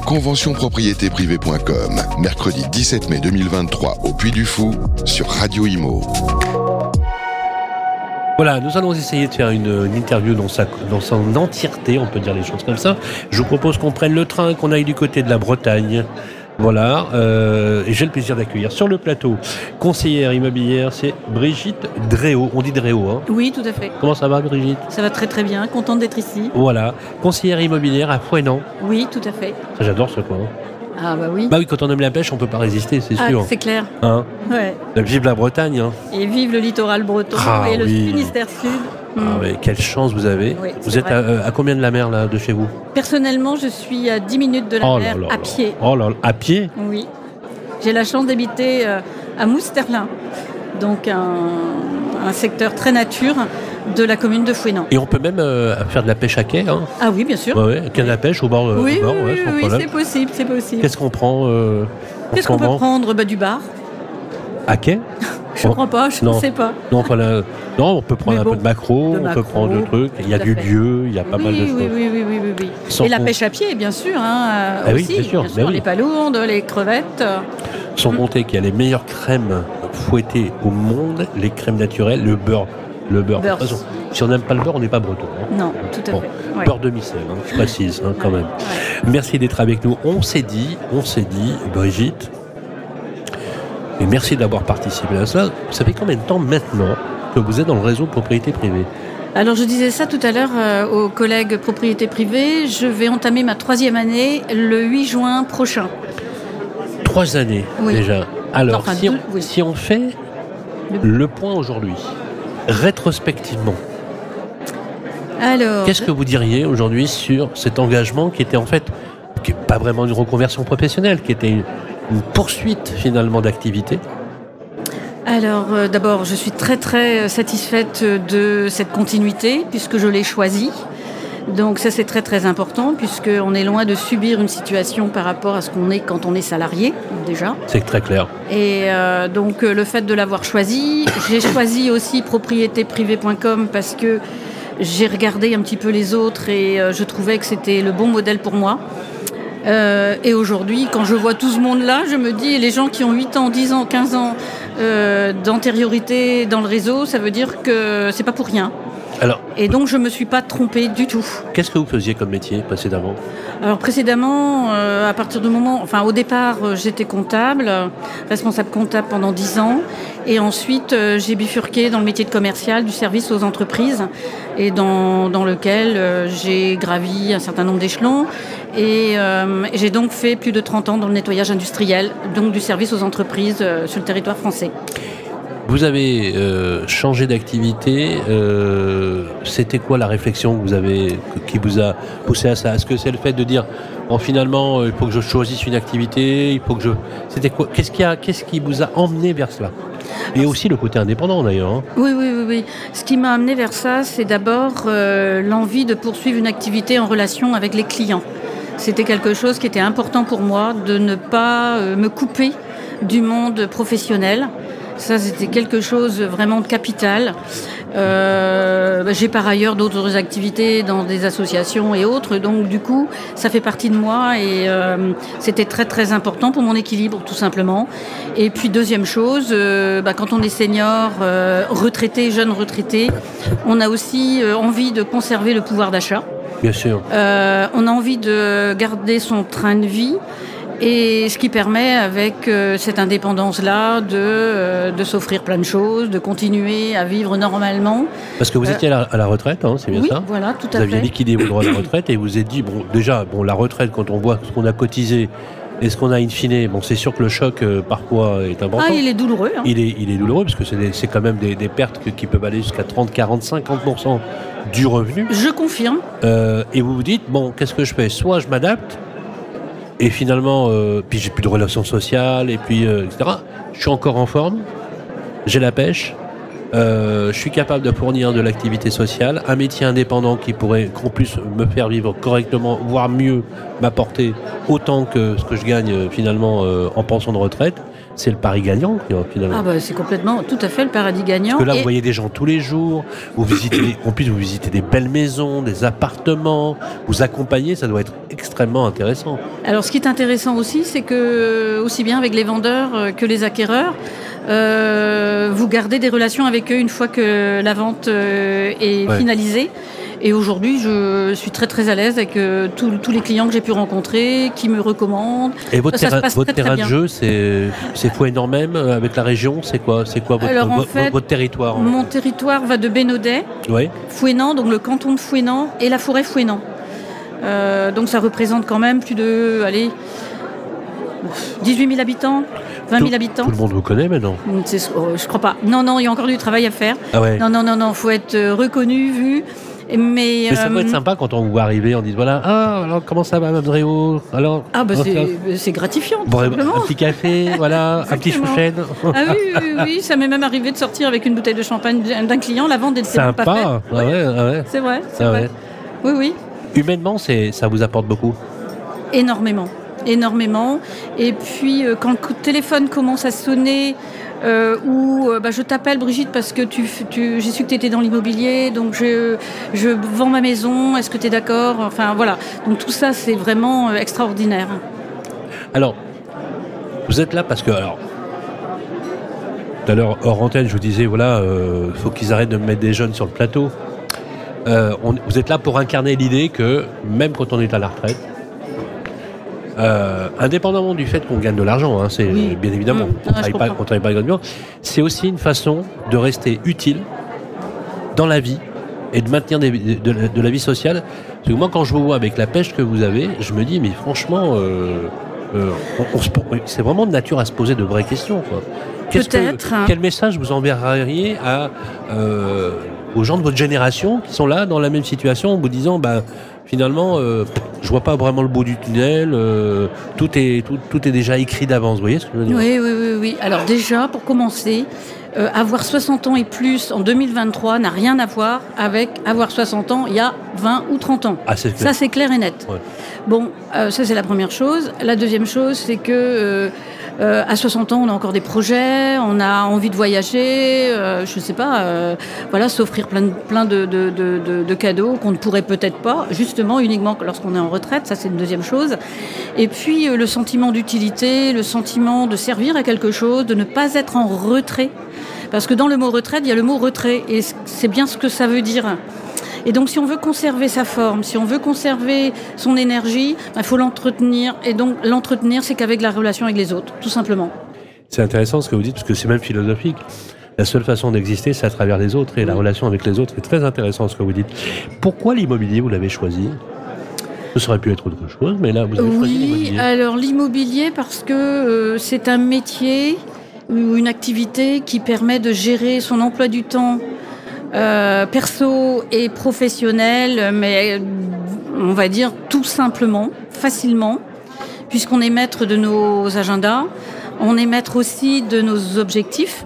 conventionpropriétéprivée.com, mercredi 17 mai 2023 au Puy du Fou sur Radio Imo. Voilà, nous allons essayer de faire une, interview dans, dans son entièreté, on peut dire les choses comme ça. Je vous propose qu'on prenne le train, qu'on aille du côté de la Bretagne. Voilà, euh, et j'ai le plaisir d'accueillir sur le plateau conseillère immobilière, c'est Brigitte Dréau. On dit Dréau, hein Oui, tout à fait. Comment ça va, Brigitte? Ça va très très bien, contente d'être ici. Voilà, conseillère immobilière à Fouenan. Oui, tout à fait. Ça, J'adore ce coin. Ah bah oui. Bah oui, quand on aime la pêche, on peut pas résister, c'est Ah, sûr. c'est clair. Hein? Ouais. Vive la Bretagne. Hein. Et vive le littoral breton Ah et le oui. Finistère Ah Mm. ouais, quelle chance vous avez. Oui, vous êtes à, euh, à combien de la mer là, de chez vous? Personnellement, je suis à 10 minutes de la Oh mer là à là. pied. Oh là à pied? Oui. J'ai la chance d'habiter euh, à Mousterlin, donc un, un secteur très nature de la commune de Fouenan. Et on peut même euh, faire de la pêche à quai. Hein? Ah oui, bien sûr. Ouais, ouais, pêche au bord, oui, au bord, oui, c'est possible, c'est possible. Qu'est-ce qu'on prend euh, en Qu'est-ce ce qu'on peut prendre? Bah, Du bar À quai? Je crois pas, je ne sais pas. non, pas la- non, on peut prendre un peu de macro, de on peut prendre de trucs. Il y a du fait. lieu, il y a pas oui, mal de oui, choses. oui, oui, oui, oui, oui. Et la pêche à pied, bien sûr, hein, euh, Ah oui, aussi, bien sûr, ben les palourdes, les crevettes. euh, Sans compter qu'il y a les meilleures crèmes fouettées au monde, les crèmes naturelles, le beurre. Le beurre. Beurre. De toute façon, si on n'aime pas le beurre, on n'est pas breton. hein. Non, tout à Bon, fait. Ouais. Beurre demi-sel, hein, je précise hein, quand même. Ouais. Merci d'être avec nous. On s'est dit, on s'est dit, Brigitte, merci d'avoir participé à cela. Vous savez combien de temps maintenant que vous êtes dans le réseau de propriété privée Alors je disais ça tout à l'heure euh, aux collègues propriété privée. Je vais entamer ma troisième année le 8 juin prochain. Trois années Oui. déjà. Alors, Enfin, si, on, deux, oui. si on fait le point aujourd'hui, rétrospectivement, Alors, qu'est-ce que vous diriez aujourd'hui sur cet engagement qui était en fait, qui n'est pas vraiment une reconversion professionnelle, qui était une, poursuite finalement d'activité alors euh, d'abord, je suis très très euh, satisfaite de cette continuité puisque je l'ai choisie. Donc ça c'est très très important puisqu'on est loin de subir une situation par rapport à ce qu'on est quand on est salarié déjà. C'est très clair. Et euh, donc le fait de l'avoir choisi, j'ai choisi aussi propriétéprivé.com parce que j'ai regardé un petit peu les autres et je trouvais que c'était le bon modèle pour moi. Euh, et aujourd'hui, quand je vois tout ce monde-là, je me dis, les gens qui ont 8 ans, 10 ans, 15 ans euh, d'antériorité dans le réseau, ça veut dire que c'est pas pour rien. Alors, Et donc, je me suis pas trompée du tout. qu'est-ce que vous faisiez comme métier précédemment Alors précédemment, euh, à partir du moment, enfin au départ, euh, j'étais comptable, euh, responsable comptable pendant 10 ans, et ensuite euh, j'ai bifurqué dans le métier de commercial du service aux entreprises, et dans, dans lequel j'ai gravi un certain nombre d'échelons, et j'ai donc fait plus de 30 ans dans le nettoyage industriel, donc du service aux entreprises sur le territoire français. Vous avez euh, changé d'activité. euh, C'était quoi la réflexion que vous avez, qui vous a poussé à ça? Est-ce que c'est le fait de dire, bon, finalement, euh, il faut que je choisisse une activité, il faut que je. C'était quoi Qu'est-ce qui a, qu'est-ce qui vous a emmené vers cela Et aussi le côté indépendant d'ailleurs. hein. Oui, oui, oui, oui. Ce qui m'a amené vers ça, c'est d'abord euh, l'envie de poursuivre une activité en relation avec les clients. C'était quelque chose qui était important pour moi, de ne pas me couper du monde professionnel. Ça, c'était quelque chose vraiment de capital. Euh, bah, J'ai par ailleurs d'autres activités dans des associations et autres, donc du coup, ça fait partie de moi et euh, c'était très très important pour mon équilibre, tout simplement. Et puis deuxième chose, euh, bah, quand on est senior, euh, retraité, jeune retraité, on a aussi euh, envie de conserver le pouvoir d'achat. Bien sûr. Euh, on a envie de garder son train de vie. Et ce qui permet, avec euh, cette indépendance-là, de, euh, de s'offrir plein de choses, de continuer à vivre normalement. Parce que vous Euh, étiez à la, à la retraite, hein, c'est bien oui, ça voilà, tout Vous à aviez fait. liquidé vos droits à la retraite et vous vous êtes dit, bon, déjà, bon, la retraite, quand on voit ce qu'on a cotisé et ce qu'on a in fine, bon, c'est sûr que le choc, euh, parfois, est important. Ah, il est douloureux. hein. Il est, il est douloureux parce que c'est quand même des, des pertes que- qui peuvent aller jusqu'à 30, 40, 50% du revenu. Je confirme. Euh, et vous vous dites, bon, qu'est-ce que je fais? Soit je m'adapte, et finalement, euh, puis j'ai plus de relations sociales, et puis, euh, etc. Je suis encore en forme, j'ai la pêche, euh, je suis capable de fournir de l'activité sociale, un métier indépendant qui pourrait, qu'en plus, me faire vivre correctement, voire mieux, m'apporter autant que ce que je gagne euh, finalement euh, en pension de retraite. C'est le pari gagnant finalement. Ah bah c'est complètement, tout à fait le paradis gagnant. Parce que là, vous voyez des gens tous les jours, vous visitez, en plus vous visitez des belles maisons, des appartements, vous accompagnez, ça doit être extrêmement intéressant. Alors ce qui est intéressant aussi, c'est que aussi bien avec les vendeurs euh, que les acquéreurs, euh, vous gardez des relations avec eux une fois que la vente euh, est finalisée. Et aujourd'hui, je suis très très à l'aise avec euh, tous les clients que j'ai pu rencontrer, qui me recommandent. Et votre, terrain, votre terrain de jeu, c'est Fouenan même euh, avec la région C'est quoi, c'est quoi votre, votre, territoire Mon territoire va de Bénodet, oui. Fouenan, donc le canton de Fouenan et la forêt Fouenan. Euh, donc ça représente quand même plus de, allez, 18 000 habitants. 20 000 habitants. Tout le monde vous connaît maintenant oh, Je crois pas. Non, non, il y a encore du travail à faire. Ah ouais. Non, non, non, non, faut être reconnu, vu. Mais, ça peut être euh, sympa quand on vous voit arriver, on dit voilà, ah, alors comment ça va, Mme Dréau Alors, Ah, bah c'est gratifiant. Tout simplement. Un petit café, voilà, un petit chouchen. Ah oui, oui, oui, ça m'est même arrivé de sortir avec une bouteille de champagne d'un client, la vente était sympa. pas faite. Ah ouais, ah ouais. C'est vrai, c'est ah vrai. Oui, oui. Humainement, ça vous apporte beaucoup? Énormément énormément. Et puis euh, quand le téléphone commence à sonner, euh, ou euh, bah, je t'appelle Brigitte parce que tu, j'ai su que tu étais dans l'immobilier, donc je, je vends ma maison, est-ce que tu es d'accord? Enfin voilà, donc tout ça c'est vraiment extraordinaire. Alors, vous êtes là parce que, alors, tout à l'heure hors antenne, je vous disais, voilà, il faut qu'ils arrêtent de mettre des jeunes sur le plateau. vous êtes là pour incarner l'idée que même quand on est à la retraite, euh, indépendamment du fait qu'on gagne de l'argent, hein, c'est bien évidemment, mmh. on ne travaille, pas, pas c'est aussi une façon de rester utile dans la vie et de maintenir de, la vie sociale. Parce que moi, quand je vous vois avec la pêche que vous avez, je me dis, mais franchement, euh, euh, c'est vraiment de nature à se poser de vraies questions. Peut-être. Hein. Quel message vous enverriez à, aux gens de votre génération qui sont là dans la même situation en vous disant, bah, finalement, euh, je vois pas vraiment le bout du tunnel. Euh, tout, est, tout, est déjà écrit d'avance. Vous voyez ce que je veux dire oui, oui, oui, oui. Alors déjà, pour commencer, euh, avoir 60 ans et plus en 2023 n'a rien à voir avec avoir 60 ans il y a 20 ou 30 ans. Ah, ça, c'est clair et net. Bon, ça, c'est la première chose. La deuxième chose, c'est que euh, à 60 ans, on a encore des projets, on a envie de voyager, euh, je ne sais pas, euh, voilà, s'offrir plein, de, plein de, de, de cadeaux qu'on ne pourrait peut-être pas, justement, uniquement lorsqu'on est en retraite, ça c'est une deuxième chose. Et puis le sentiment d'utilité, le sentiment de servir à quelque chose, de ne pas être en retrait. Parce que dans le mot retraite, il y a le mot retrait, et c'est bien ce que ça veut dire. Et donc, si on veut conserver sa forme, si on veut conserver son énergie, il bah, faut l'entretenir. Et donc, l'entretenir, c'est qu'avec la relation avec les autres, tout simplement. C'est intéressant ce que vous dites, parce que c'est même philosophique. La seule façon d'exister, c'est à travers les autres, et la relation avec les autres. C'est très intéressant ce que vous dites. Pourquoi l'immobilier, vous l'avez choisi? Ça aurait pu être autre chose, mais là, vous avez choisi l'immobilier. Oui, alors l'immobilier, parce que euh, c'est un métier ou une activité qui permet de gérer son emploi du temps euh, perso et professionnel, mais on va dire tout simplement, facilement, puisqu'on est maître de nos agendas, on est maître aussi de nos objectifs.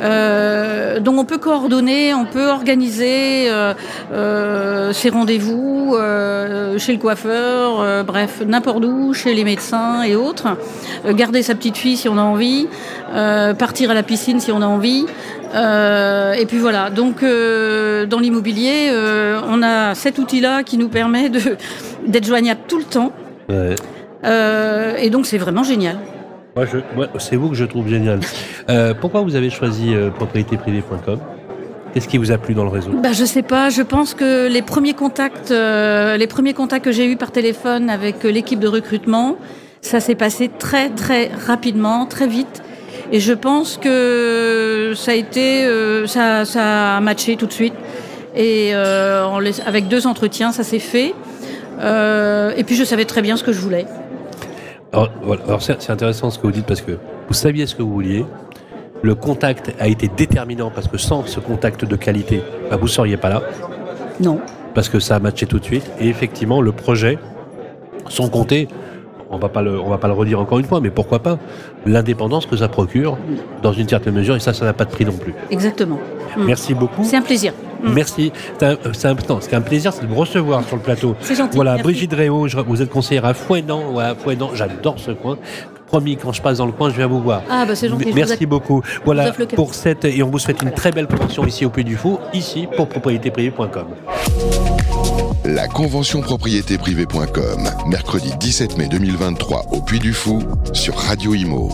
Euh, donc on peut coordonner, on peut organiser euh, euh ses rendez-vous euh, chez le coiffeur, euh, bref, n'importe où, chez les médecins et autres. garder sa petite fille si on a envie, partir à la piscine si on a envie. et puis voilà, donc dans l'immobilier, on a cet outil-là qui nous permet d'être joignable tout le temps. Ouais. et donc c'est vraiment génial c'est vous que je trouve génial. Euh, pourquoi vous avez choisi euh, propriétéprivée.com Qu'est-ce qui vous a plu dans le réseau? Bah, Je sais pas. Je pense que les premiers contacts, euh, les premiers contacts que j'ai eus par téléphone avec l'équipe de recrutement, ça s'est passé très très rapidement, très vite. Et je pense que ça a ça, a matché tout de suite. Et avec deux entretiens, ça s'est fait. et puis je savais très bien ce que je voulais. Alors, Alors c'est intéressant ce que vous dites parce que vous saviez ce que vous vouliez. Le contact a été déterminant parce que sans ce contact de qualité, bah, vous ne seriez pas là. Non. Parce que ça a matché tout de suite. Et effectivement, le projet, sans compter, on va pas le, on va pas le redire encore une fois, mais pourquoi pas l'indépendance que ça procure dans une certaine mesure, et ça, ça n'a pas de prix non plus. Exactement. Merci beaucoup. C'est un plaisir. Mm. Merci. C'est un, un, plaisir de vous recevoir sur le plateau. C'est gentil. Voilà, Brigitte Réau, vous êtes conseillère à Fouenan. Voilà, Fouenan, j'adore ce coin. promis, quand je passe dans le coin, je viens vous voir. Ah, bah c'est gentil. Merci beaucoup. Voilà pour cette, et on vous souhaite une très belle promotion ici au Puy du Fou, ici pour propriétéprivée.com. La convention propriétéprivée.com, mercredi 17 mai 2023 au Puy du Fou sur Radio Imo.